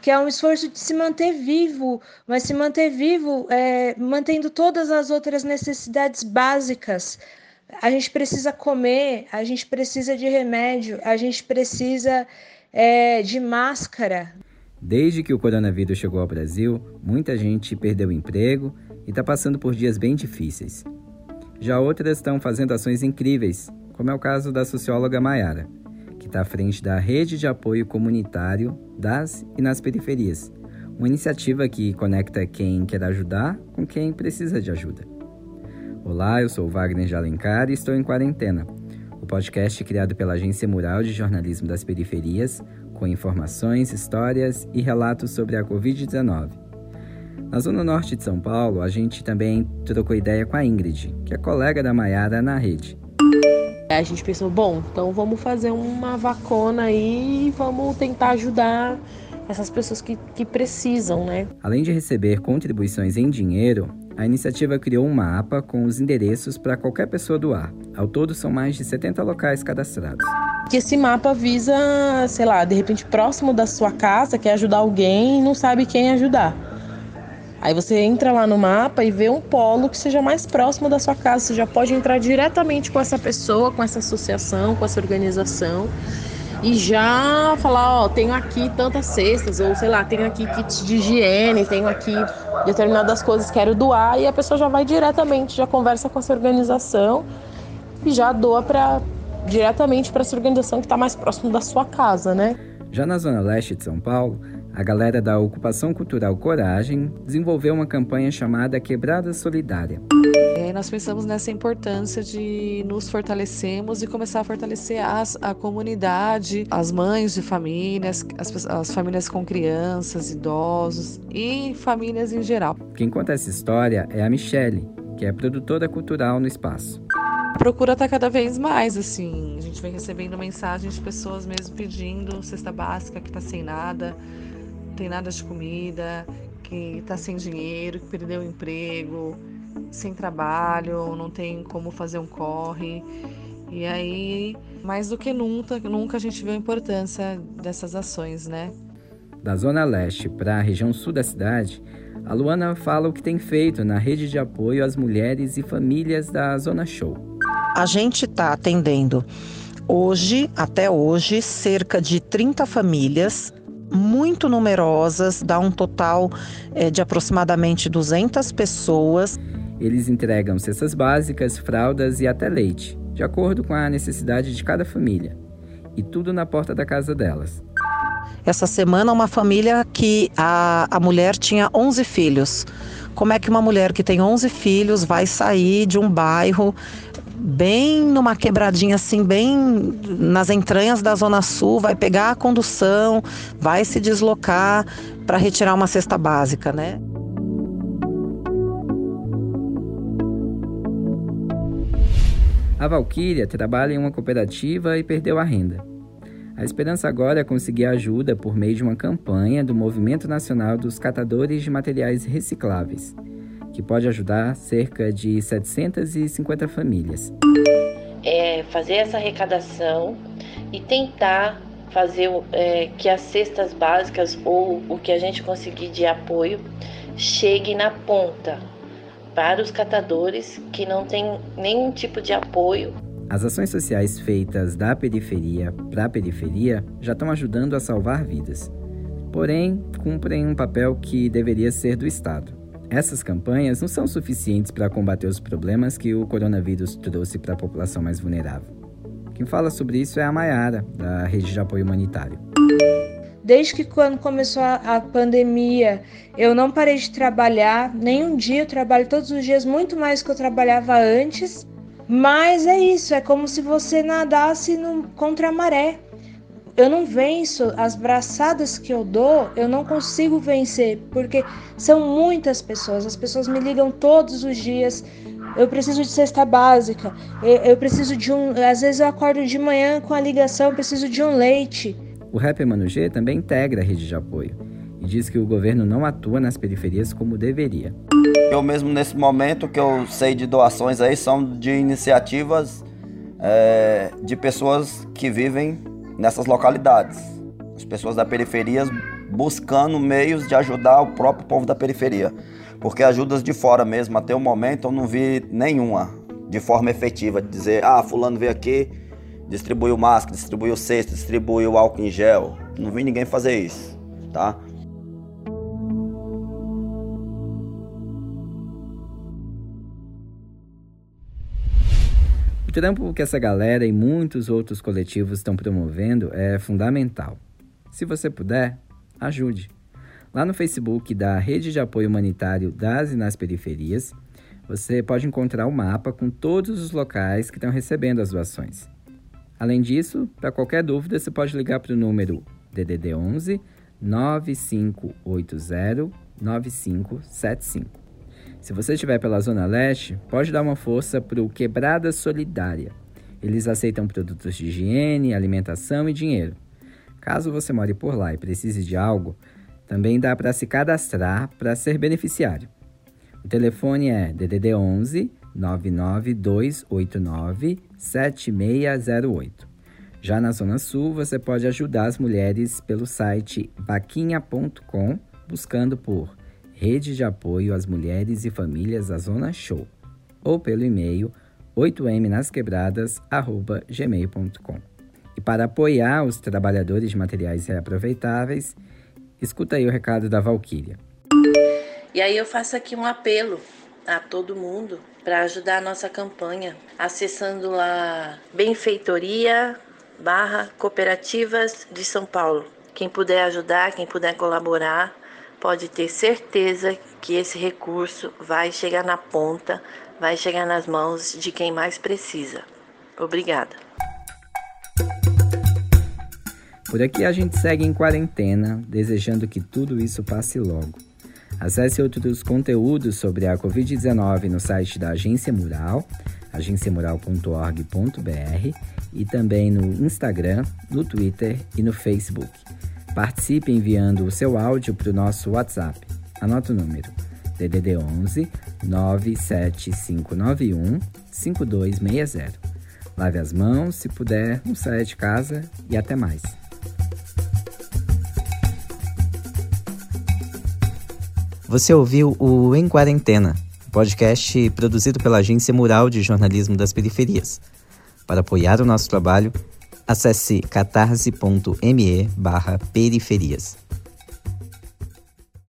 que é um esforço de se manter vivo, mas se manter vivo é, mantendo todas as outras necessidades básicas. A gente precisa comer, a gente precisa de remédio, a gente precisa é, de máscara. Desde que o coronavírus chegou ao Brasil, muita gente perdeu o emprego e está passando por dias bem difíceis. Já outras estão fazendo ações incríveis, como é o caso da socióloga Maiara, está à frente da Rede de Apoio Comunitário das e nas Periferias, uma iniciativa que conecta quem quer ajudar com quem precisa de ajuda. Olá, eu sou Wagner de Alencar e estou em quarentena. O podcast criado pela Agência Mural de Jornalismo das Periferias, com informações, histórias e relatos sobre a Covid-19. Na Zona Norte de São Paulo, a gente também trocou ideia com a Ingrid, que é colega da Maiara na rede. A gente pensou, bom, então vamos fazer uma vacona aí e vamos tentar ajudar essas pessoas que, que precisam, né? Além de receber contribuições em dinheiro, a iniciativa criou um mapa com os endereços para qualquer pessoa doar. Ao todo, são mais de 70 locais cadastrados. Que esse mapa visa, sei lá, de repente próximo da sua casa, quer ajudar alguém e não sabe quem ajudar. Aí você entra lá no mapa e vê um polo que seja mais próximo da sua casa. Você já pode entrar diretamente com essa pessoa, com essa associação, com essa organização e já falar, ó, tenho aqui tantas cestas, ou sei lá, tenho aqui kits de higiene, tenho aqui determinadas coisas, quero doar, e a pessoa já vai diretamente, já conversa com essa organização e já doa para diretamente para essa organização que está mais próximo da sua casa, né? Já na zona leste de São Paulo, a galera da Ocupação Cultural Coragem desenvolveu uma campanha chamada Quebrada Solidária. É, nós pensamos nessa importância de nos fortalecermos e começar a fortalecer as, a comunidade, as mães de famílias, as, as famílias com crianças, idosos e famílias em geral. Quem conta essa história é a Michele, que é produtora cultural no espaço. A procura está cada vez mais, assim. A gente vem recebendo mensagens de pessoas mesmo pedindo cesta básica que está sem nada tem nada de comida, que está sem dinheiro, que perdeu o emprego, sem trabalho, não tem como fazer um corre. E aí, mais do que nunca, nunca a gente viu a importância dessas ações, né? Da Zona Leste para a região sul da cidade, a Luana fala o que tem feito na rede de apoio às mulheres e famílias da Zona Show. A gente está atendendo hoje, até hoje, cerca de 30 famílias muito numerosas, dá um total é, de aproximadamente 200 pessoas. Eles entregam cestas básicas, fraldas e até leite, de acordo com a necessidade de cada família. E tudo na porta da casa delas. Essa semana, uma família que a, a mulher tinha 11 filhos. Como é que uma mulher que tem 11 filhos vai sair de um bairro bem numa quebradinha assim, bem nas entranhas da Zona Sul, vai pegar a condução, vai se deslocar para retirar uma cesta básica, né? A Valquíria trabalha em uma cooperativa e perdeu a renda. A esperança agora é conseguir ajuda por meio de uma campanha do Movimento Nacional dos Catadores de Materiais Recicláveis, que pode ajudar cerca de 750 famílias. É fazer essa arrecadação e tentar fazer é, que as cestas básicas ou o que a gente conseguir de apoio chegue na ponta para os catadores que não têm nenhum tipo de apoio. As ações sociais feitas da periferia para a periferia já estão ajudando a salvar vidas. Porém, cumprem um papel que deveria ser do Estado. Essas campanhas não são suficientes para combater os problemas que o coronavírus trouxe para a população mais vulnerável. Quem fala sobre isso é a Maiara, da Rede de Apoio Humanitário. Desde que quando começou a, pandemia, eu não parei de trabalhar, nem um dia eu trabalho todos os dias muito mais que eu trabalhava antes. Mas é isso, é como se você nadasse no, contra a maré eu não venço as braçadas que eu dou, eu não consigo vencer, porque são muitas pessoas, as pessoas me ligam todos os dias. Eu preciso de cesta básica, eu, eu preciso de um. Às vezes eu acordo de manhã com a ligação, eu preciso de um leite. O rapper Mano G também integra a rede de apoio e diz que o governo não atua nas periferias como deveria. Eu mesmo nesse momento que eu sei de doações aí são de iniciativas é, de pessoas que vivem nessas localidades. as pessoas da periferia buscando meios de ajudar o próprio povo da periferia. Porque ajudas de fora mesmo, até o momento eu não vi nenhuma de forma efetiva, de dizer, ah, fulano veio aqui, distribuiu máscara, distribuiu cesto, distribuiu álcool em gel. Não vi ninguém fazer isso, tá? Trampo que essa galera e muitos outros coletivos estão promovendo é fundamental. Se você puder, ajude. Lá no Facebook da Rede de Apoio Humanitário das e nas Periferias, você pode encontrar o um mapa com todos os locais que estão recebendo as doações. Além disso, para qualquer dúvida, você pode ligar para o número DDD 11 9580 9575. Se você estiver pela Zona Leste, pode dar uma força para o Quebrada Solidária. Eles aceitam produtos de higiene, alimentação e dinheiro. Caso você more por lá e precise de algo, também dá para se cadastrar para ser beneficiário. O telefone é DDD 11 99289 7608. Já na Zona Sul, você pode ajudar as mulheres pelo site vaquinha.com, buscando por Rede de Apoio às Mulheres e Famílias da Zona Show, ou pelo e-mail 8mnasquebradas@gmail.com. E para apoiar os trabalhadores de materiais reaproveitáveis, escuta aí o recado da Valquíria. E aí eu faço aqui um apelo a todo mundo para ajudar a nossa campanha, acessando lá benfeitoria barra cooperativas de São Paulo. Quem puder ajudar, quem puder colaborar, pode ter certeza que esse recurso vai chegar na ponta, vai chegar nas mãos de quem mais precisa. Obrigada. Por aqui a gente segue em quarentena, desejando que tudo isso passe logo. Acesse outros conteúdos sobre a Covid-19 no site da Agência Mural, agenciamural.org.br e também no Instagram, no Twitter e no Facebook. Participe enviando o seu áudio para o nosso WhatsApp. Anota o número: DDD 11 97591 5260. Lave as mãos, se puder, não saia de casa e até mais. Você ouviu o Em Quarentena, podcast produzido pela Agência Mural de Jornalismo das Periferias. Para apoiar o nosso trabalho, Acesse catarse.me barra periferias.